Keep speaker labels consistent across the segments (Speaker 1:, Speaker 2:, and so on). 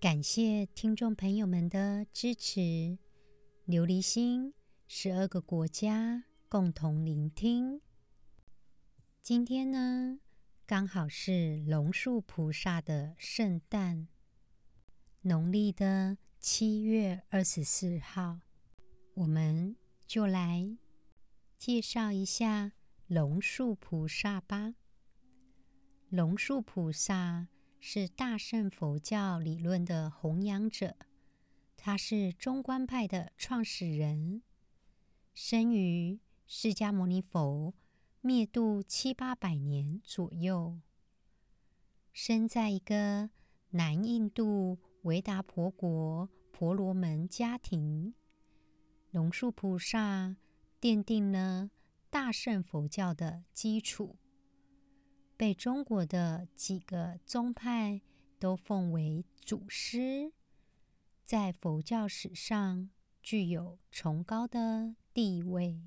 Speaker 1: 感谢听众朋友们的支持。琉璃心，十二个国家共同聆听。今天呢，刚好是龙树菩萨的圣诞，农历的七月二十四号，我们就来介绍一下龙树菩萨吧。龙树菩萨。是大乘佛教理论的弘扬者，他是中观派的创始人，生于释迦牟尼佛灭度七八百年左右，生在一个南印度维达婆国婆罗门家庭。龙树菩萨奠定了大乘佛教的基础。被中国的几个宗派都奉为祖师，在佛教史上具有崇高的地位。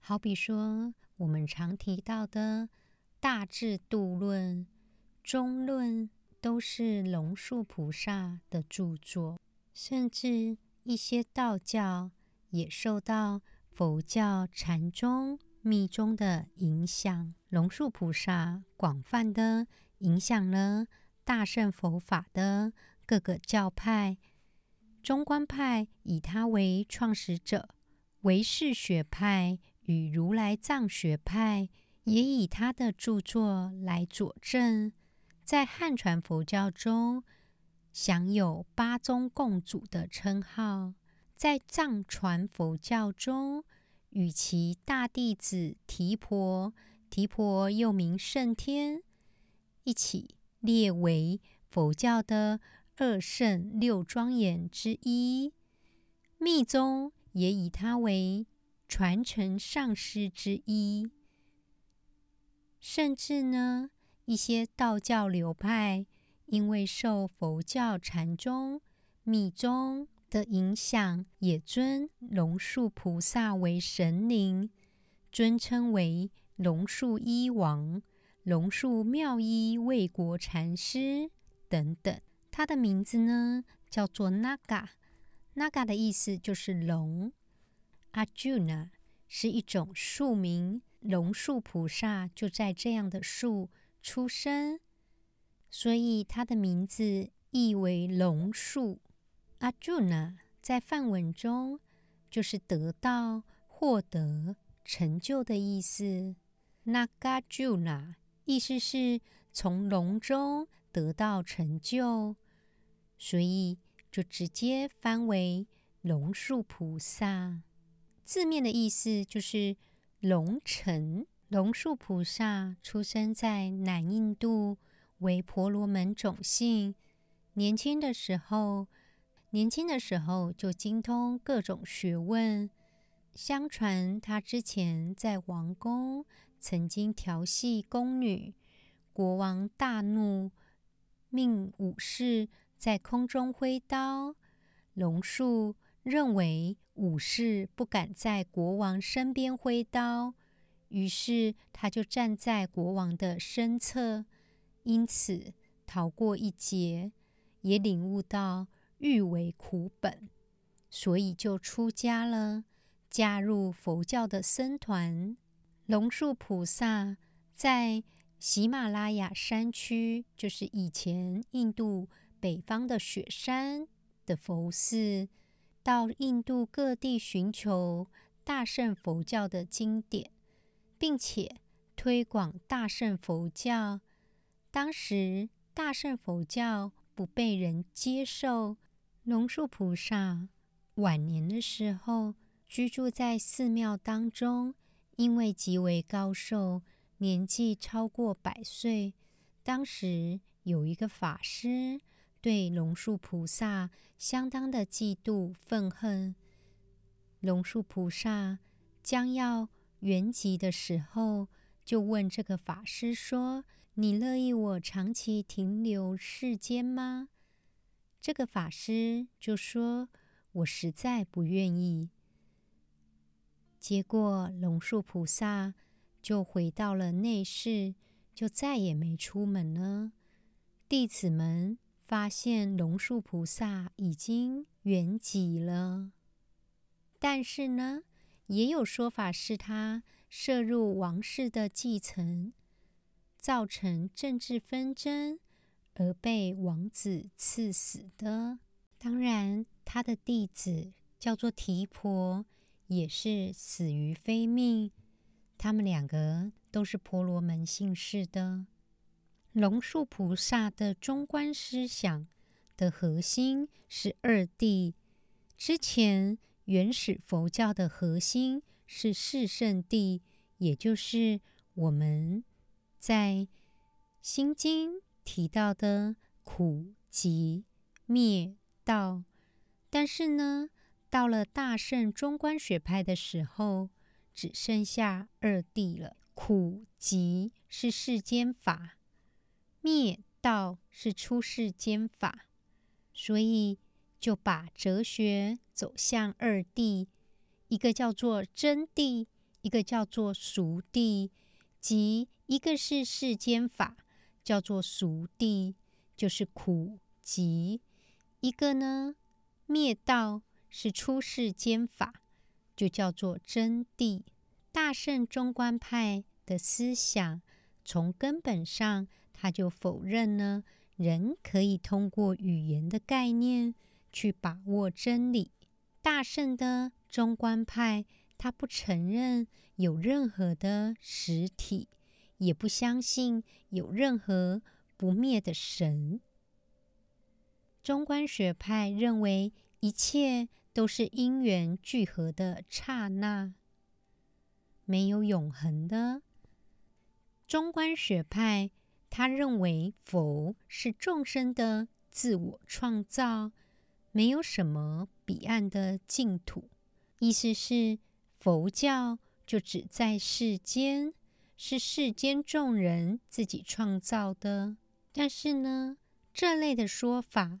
Speaker 1: 好比说，我们常提到的《大智度论》《中论》，都是龙树菩萨的著作。甚至一些道教也受到佛教禅宗。密宗的影响，龙树菩萨广泛的影响了大乘佛法的各个教派。中观派以他为创始者，唯识学派与如来藏学派也以他的著作来佐证。在汉传佛教中，享有八宗共祖的称号。在藏传佛教中，与其大弟子提婆，提婆又名胜天，一起列为佛教的二圣六庄严之一。密宗也以他为传承上师之一。甚至呢，一些道教流派因为受佛教禅宗、密宗。的影响，也尊龙树菩萨为神灵，尊称为龙树医王、龙树妙医卫国禅师等等。他的名字呢，叫做 Naga，Naga 的意思就是龙。Arjuna 是一种树名，龙树菩萨就在这样的树出生，所以他的名字意为龙树。阿朱那在梵文中就是得到、获得、成就的意思。那嘎朱那意思是从龙中得到成就，所以就直接翻为龙树菩萨。字面的意思就是龙成。龙树菩萨出生在南印度，为婆罗门种姓。年轻的时候。年轻的时候就精通各种学问。相传他之前在王宫曾经调戏宫女，国王大怒，命武士在空中挥刀。龙树认为武士不敢在国王身边挥刀，于是他就站在国王的身侧，因此逃过一劫，也领悟到。欲为苦本，所以就出家了，加入佛教的僧团。龙树菩萨在喜马拉雅山区，就是以前印度北方的雪山的佛寺，到印度各地寻求大乘佛教的经典，并且推广大乘佛教。当时大乘佛教不被人接受。龙树菩萨晚年的时候，居住在寺庙当中，因为极为高寿，年纪超过百岁。当时有一个法师对龙树菩萨相当的嫉妒愤恨。龙树菩萨将要圆寂的时候，就问这个法师说：“你乐意我长期停留世间吗？”这个法师就说：“我实在不愿意。”结果龙树菩萨就回到了内室，就再也没出门了。弟子们发现龙树菩萨已经圆寂了，但是呢，也有说法是他涉入王室的继承，造成政治纷争。而被王子赐死的。当然，他的弟子叫做提婆，也是死于非命。他们两个都是婆罗门姓氏的。龙树菩萨的中观思想的核心是二谛。之前原始佛教的核心是四圣谛，也就是我们在心经。提到的苦集灭道，但是呢，到了大圣中观学派的时候，只剩下二谛了。苦集是世间法，灭道是出世间法，所以就把哲学走向二谛，一个叫做真谛，一个叫做俗谛，即一个是世间法。叫做俗谛，就是苦集；一个呢，灭道是出世间法，就叫做真谛。大圣中观派的思想，从根本上他就否认呢人可以通过语言的概念去把握真理。大圣的中观派，他不承认有任何的实体。也不相信有任何不灭的神。中观学派认为一切都是因缘聚合的刹那，没有永恒的。中观学派他认为佛是众生的自我创造，没有什么彼岸的净土。意思是佛教就只在世间。是世间众人自己创造的，但是呢，这类的说法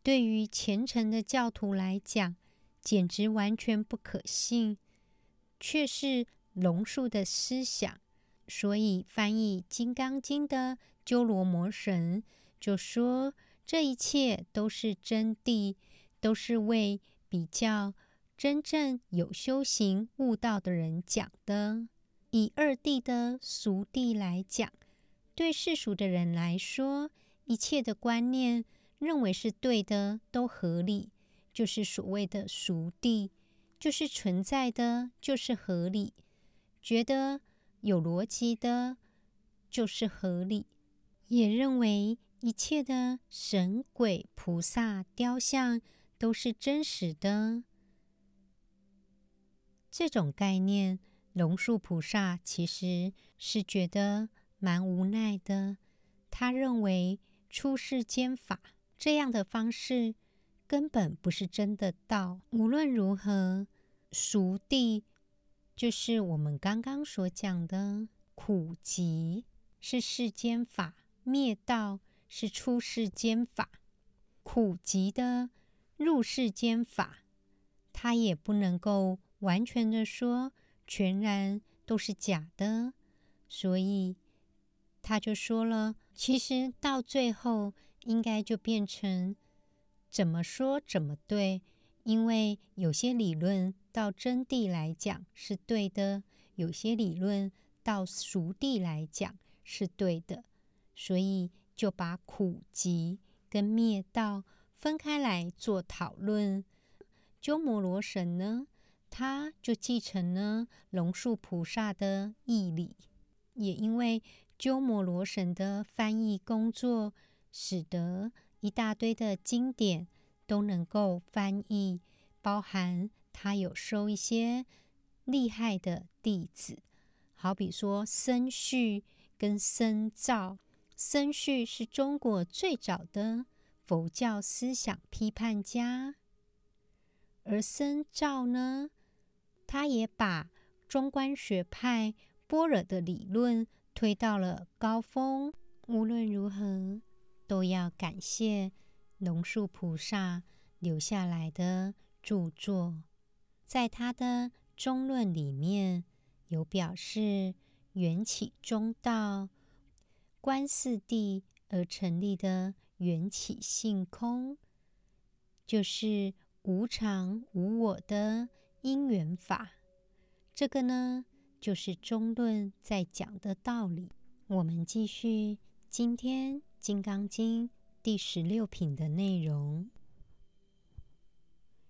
Speaker 1: 对于虔诚的教徒来讲，简直完全不可信，却是龙树的思想。所以翻译《金刚经》的鸠罗摩神就说：“这一切都是真谛，都是为比较真正有修行悟道的人讲的。”以二地的俗地来讲，对世俗的人来说，一切的观念认为是对的，都合理，就是所谓的俗地，就是存在的，就是合理，觉得有逻辑的，就是合理，也认为一切的神鬼菩萨雕像都是真实的，这种概念。龙树菩萨其实是觉得蛮无奈的，他认为出世间法这样的方式根本不是真的道。无论如何，俗地就是我们刚刚所讲的苦集是世间法，灭道是出世间法。苦集的入世间法，他也不能够完全的说。全然都是假的，所以他就说了，其实到最后应该就变成怎么说怎么对，因为有些理论到真谛来讲是对的，有些理论到俗谛来讲是对的，所以就把苦集跟灭道分开来做讨论。鸠摩罗什呢？他就继承了龙树菩萨的义理，也因为鸠摩罗什的翻译工作，使得一大堆的经典都能够翻译，包含他有收一些厉害的弟子，好比说僧绪跟僧肇。僧绪是中国最早的佛教思想批判家。而僧肇呢，他也把中观学派般若的理论推到了高峰。无论如何，都要感谢龙树菩萨留下来的著作。在他的中论里面有表示，缘起中道，观四谛而成立的缘起性空，就是无常无我的因缘法。这个呢，就是中论在讲的道理。我们继续今天《金刚经》第十六品的内容。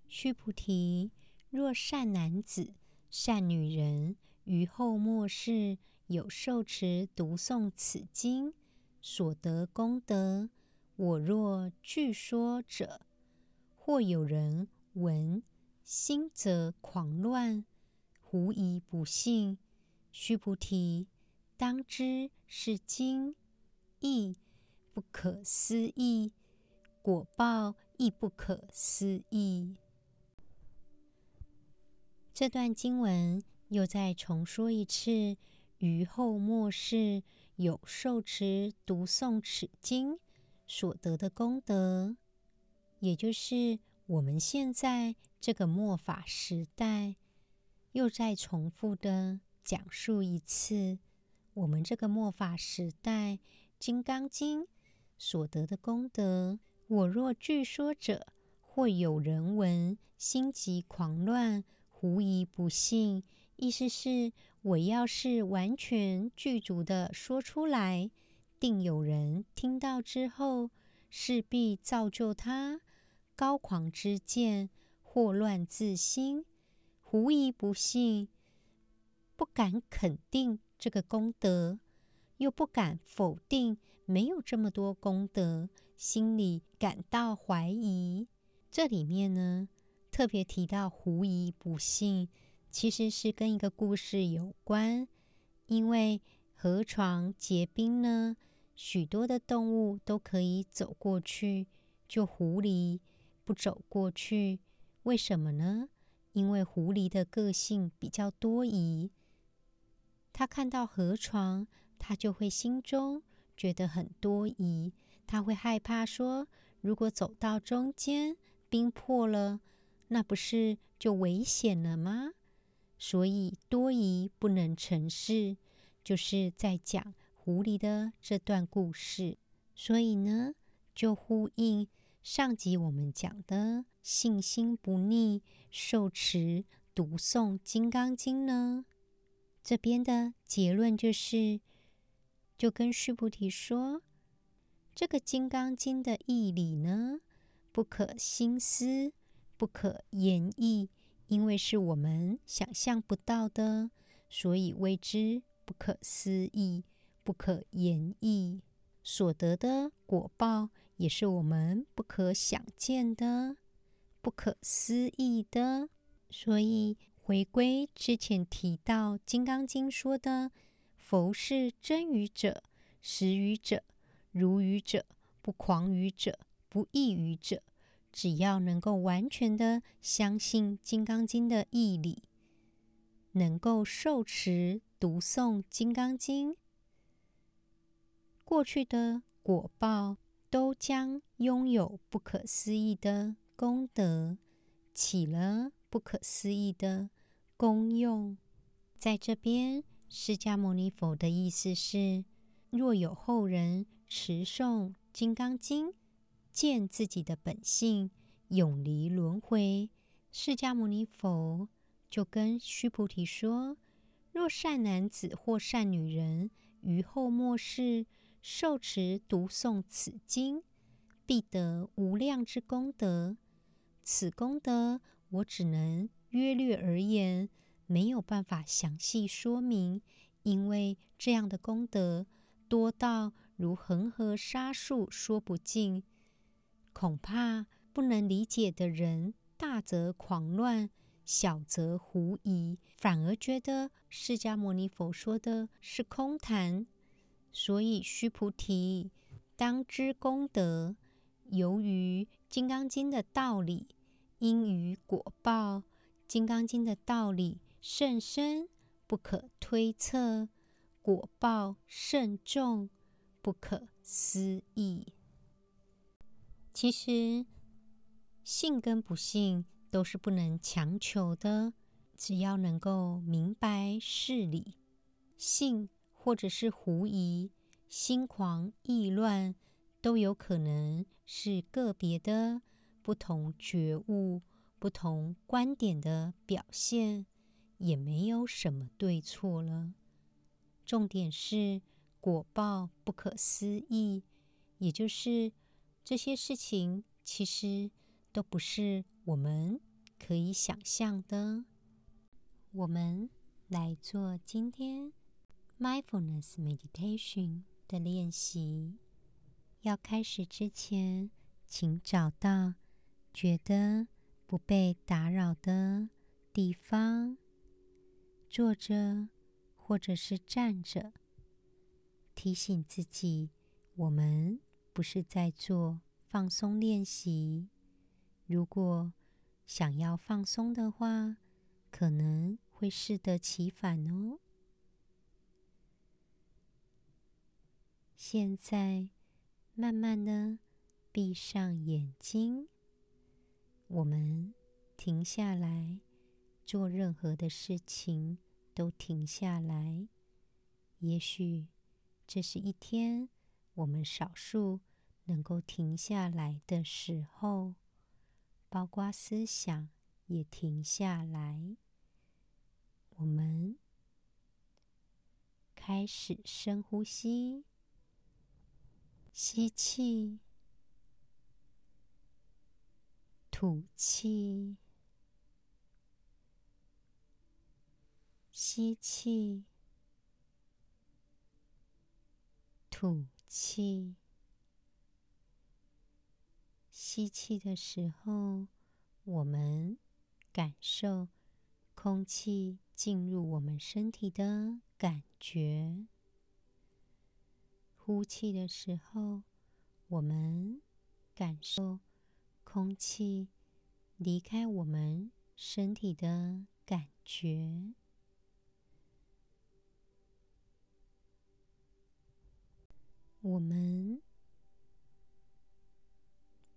Speaker 1: 须菩提，若善男子、善女人于后末世有受持读诵此经所得功德，我若具说者，或有人闻，心则狂乱。狐疑不信，须菩提，当知是经义不可思议，果报亦不可思议。这段经文又再重说一次：于后末世有受持读诵此经所得的功德，也就是我们现在这个末法时代。又再重复的讲述一次，我们这个末法时代《金刚经》所得的功德。我若具说者，或有人闻，心即狂乱，狐疑不信。意思是，我要是完全具足的说出来，定有人听到之后，势必造就他高狂之见，惑乱自心。狐疑不信，不敢肯定这个功德，又不敢否定没有这么多功德，心里感到怀疑。这里面呢，特别提到狐疑不信，其实是跟一个故事有关。因为河床结冰呢，许多的动物都可以走过去，就狐狸不走过去，为什么呢？因为狐狸的个性比较多疑，他看到河床，他就会心中觉得很多疑，他会害怕说，如果走到中间，冰破了，那不是就危险了吗？所以多疑不能成事，就是在讲狐狸的这段故事。所以呢，就呼应上集我们讲的信心不逆。受持读诵《金刚经》呢，这边的结论就是，就跟须菩提说，这个《金刚经》的义理呢，不可心思，不可言议，因为是我们想象不到的，所以谓之不可思议，不可言议。所得的果报也是我们不可想见的。不可思议的，所以回归之前提到《金刚经》说的：“佛是真语者、实语者、如语者、不狂语者、不异语者。”只要能够完全的相信《金刚经》的义理，能够受持读诵《金刚经》，过去的果报都将拥有不可思议的。功德起了不可思议的功用，在这边，释迦牟尼佛的意思是：若有后人持诵《金刚经》，见自己的本性永离轮回，释迦牟尼佛就跟须菩提说：若善男子或善女人于后末世受持读诵此经，必得无量之功德。此功德，我只能约略而言，没有办法详细说明，因为这样的功德多到如恒河沙数说不尽，恐怕不能理解的人，大则狂乱，小则狐疑，反而觉得释迦牟尼佛说的是空谈。所以须菩提，当知功德由于《金刚经》的道理，因于果报，《金刚经》的道理甚深，不可推测；果报甚重，不可思议。其实，信跟不信都是不能强求的，只要能够明白事理，信或者是狐疑、心狂意乱，都有可能是个别的不同觉悟、不同观点的表现，也没有什么对错了。重点是果报不可思议，也就是。这些事情其实都不是我们可以想象的。我们来做今天 mindfulness meditation 的练习。要开始之前，请找到觉得不被打扰的地方，坐着或者是站着，提醒自己，我们。不是在做放松练习。如果想要放松的话，可能会适得其反哦。现在，慢慢的闭上眼睛，我们停下来，做任何的事情都停下来。也许这是一天。我们少数能够停下来的时候，包括思想也停下来。我们开始深呼吸，吸气，吐气，吸气，吐。气，吸气的时候，我们感受空气进入我们身体的感觉；呼气的时候，我们感受空气离开我们身体的感觉。我们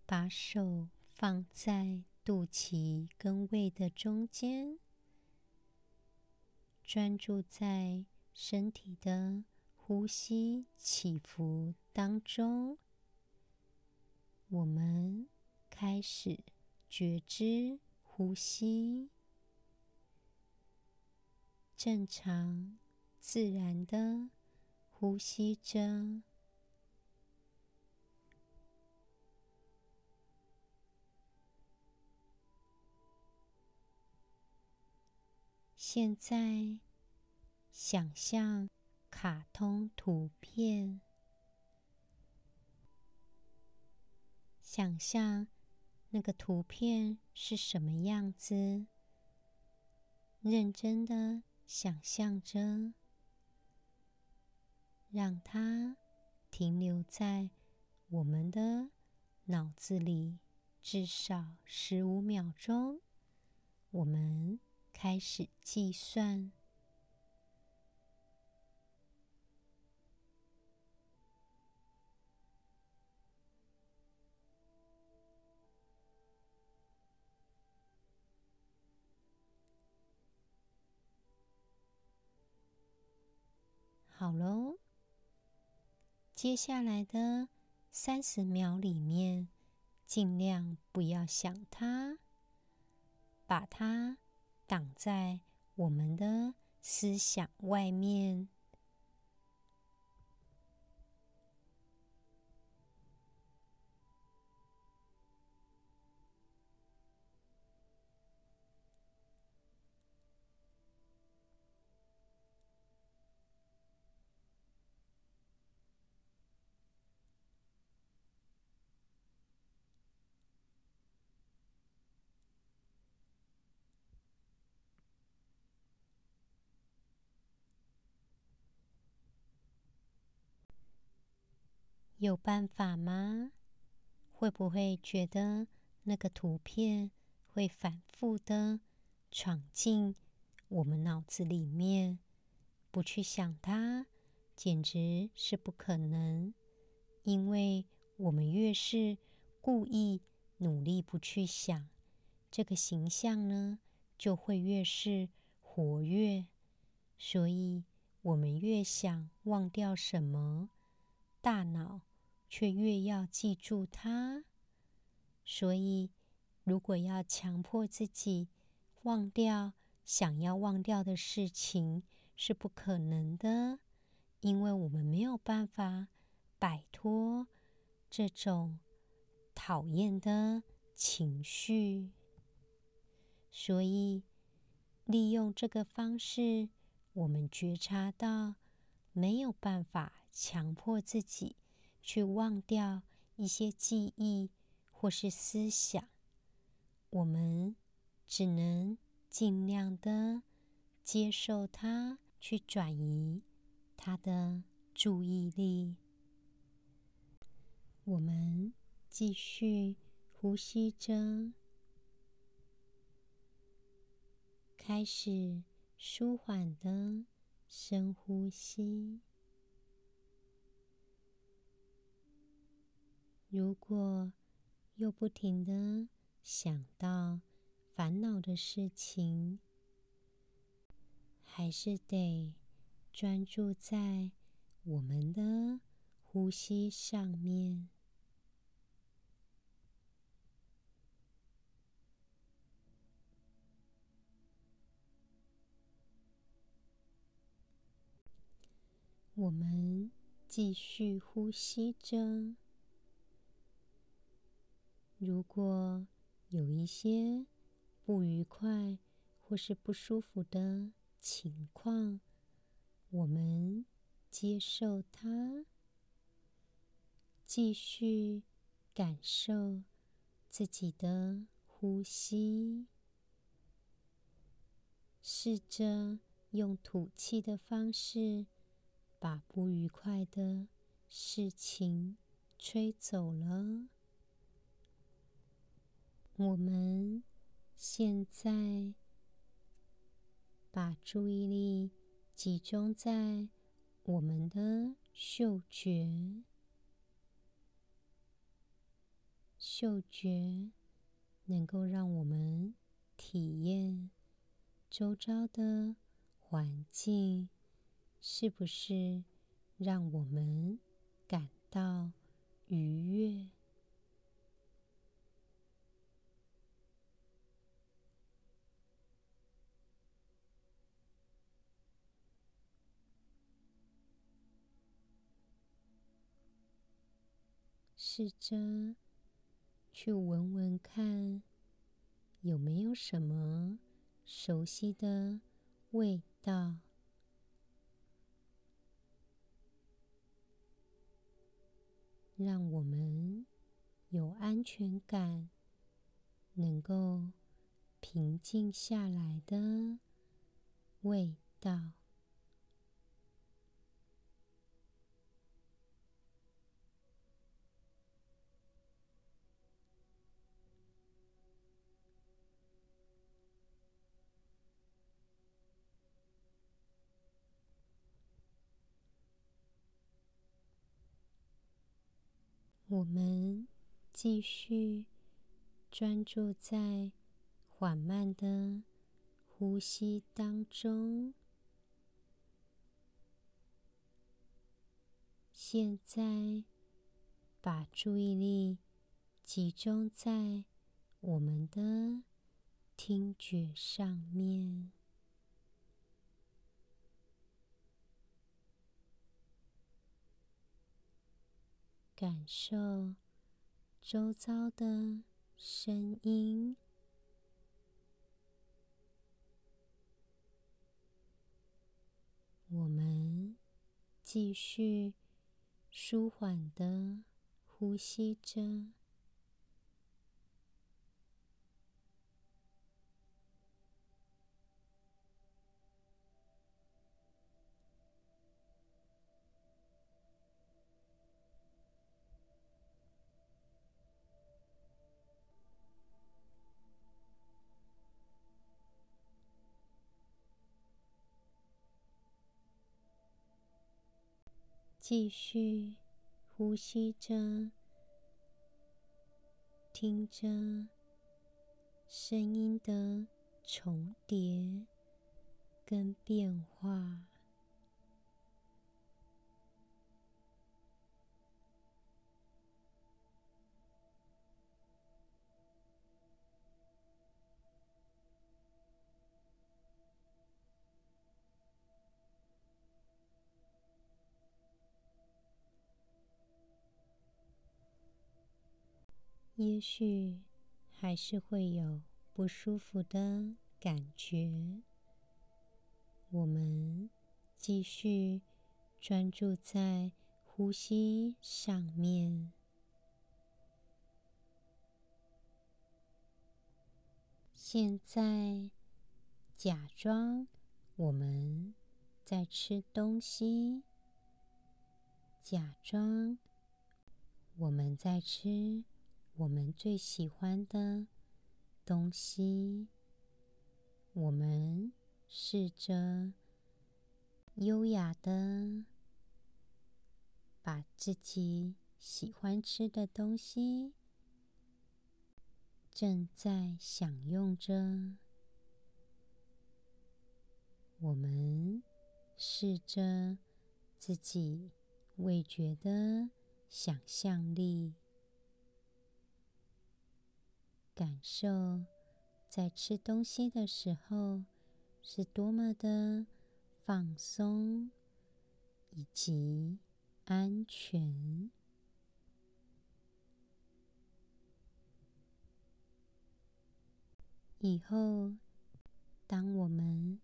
Speaker 1: 把手放在肚脐跟胃的中间，专注在身体的呼吸起伏当中。我们开始觉知呼吸，正常自然的呼吸着。现在，想象卡通图片，想象那个图片是什么样子，认真的想象着，让它停留在我们的脑子里至少十五秒钟，我们。开始计算。好喽，接下来的三十秒里面，尽量不要想它，把它。挡在我们的思想外面。有办法吗？会不会觉得那个图片会反复的闯进我们脑子里面？不去想它，简直是不可能。因为我们越是故意努力不去想，这个形象呢，就会越是活跃。所以，我们越想忘掉什么，大脑却越要记住它。所以，如果要强迫自己忘掉想要忘掉的事情，是不可能的，因为我们没有办法摆脱这种讨厌的情绪。所以，利用这个方式，我们觉察到没有办法强迫自己去忘掉一些记忆。或是思想，我们只能尽量的接受它，去转移它的注意力。我们继续呼吸着，开始舒缓的深呼吸。如果又不停的想到烦恼的事情，还是得专注在我们的呼吸上面。我们继续呼吸着。如果有一些不愉快或是不舒服的情况，我们接受它，继续感受自己的呼吸，试着用吐气的方式把不愉快的事情吹走了。我们现在把注意力集中在我们的嗅觉，嗅觉能够让我们体验周遭的环境，是不是让我们感到愉悦？试着去闻闻看，有没有什么熟悉的味道，让我们有安全感，能够平静下来的味道。我们继续专注在缓慢的呼吸当中。现在，把注意力集中在我们的听觉上面。感受周遭的声音，我们继续舒缓的呼吸着。继续呼吸着，听着声音的重叠跟变化。也许还是会有不舒服的感觉，我们继续专注在呼吸上面。现在假装我们在吃东西，假装我们在吃。我们最喜欢的东西，我们试着优雅的把自己喜欢吃的东西正在享用着。我们试着自己味觉的想象力。感受在吃东西的时候是多么的放松以及安全。以后，当我们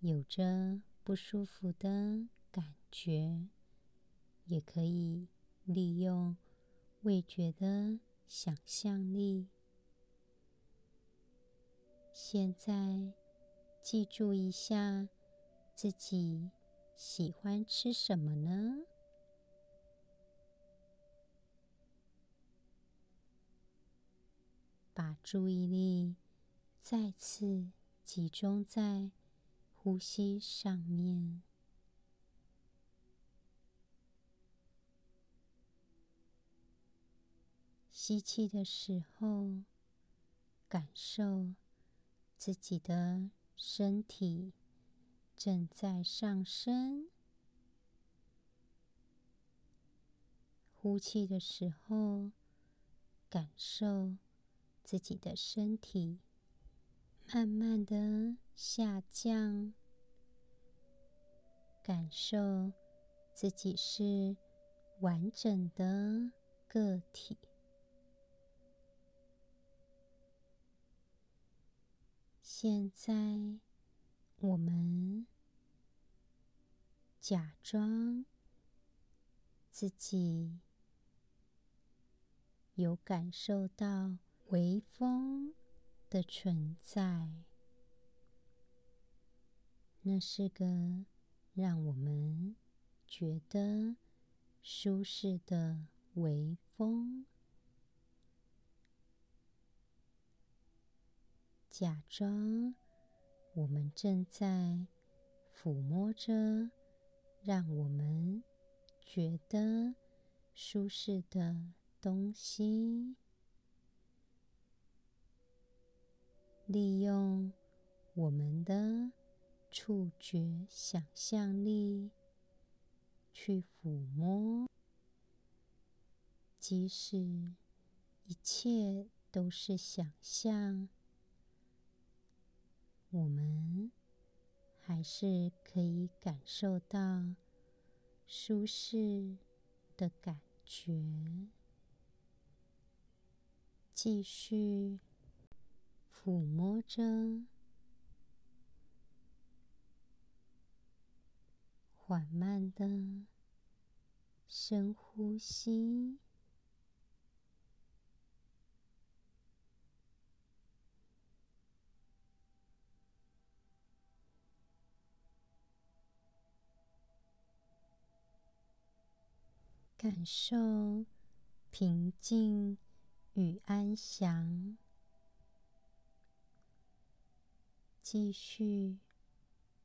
Speaker 1: 有着不舒服的感觉，也可以利用味觉的想象力。现在，记住一下自己喜欢吃什么呢？把注意力再次集中在呼吸上面。吸气的时候，感受。自己的身体正在上升，呼气的时候，感受自己的身体慢慢的下降，感受自己是完整的个体。现在，我们假装自己有感受到微风的存在，那是个让我们觉得舒适的微风。假装我们正在抚摸着让我们觉得舒适的东西，利用我们的触觉想象力去抚摸，即使一切都是想象。我们还是可以感受到舒适的感觉，继续抚摸着，缓慢的深呼吸。感受平静与安详，继续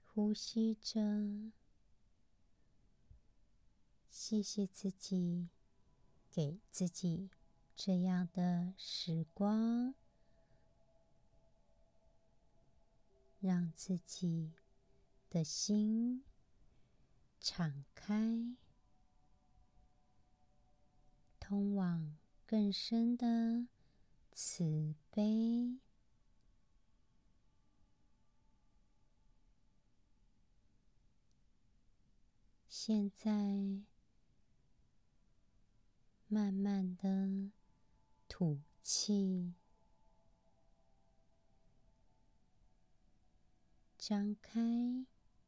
Speaker 1: 呼吸着，谢谢自己，给自己这样的时光，让自己的心敞开，通往更深的慈悲。现在，慢慢的吐气，张开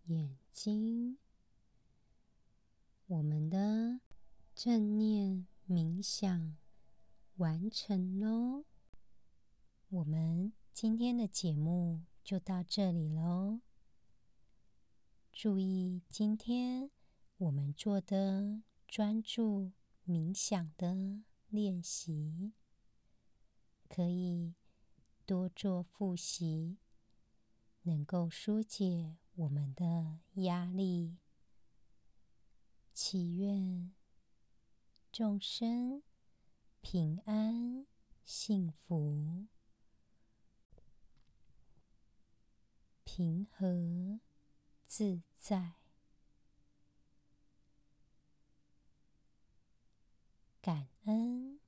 Speaker 1: 眼睛。我们的正念冥想完成喽。我们今天的节目就到这里喽。注意今天。我们做的专注冥想的练习，可以多做复习，能够纾解我们的压力。祈愿众生平安、幸福、平和、自在。感恩。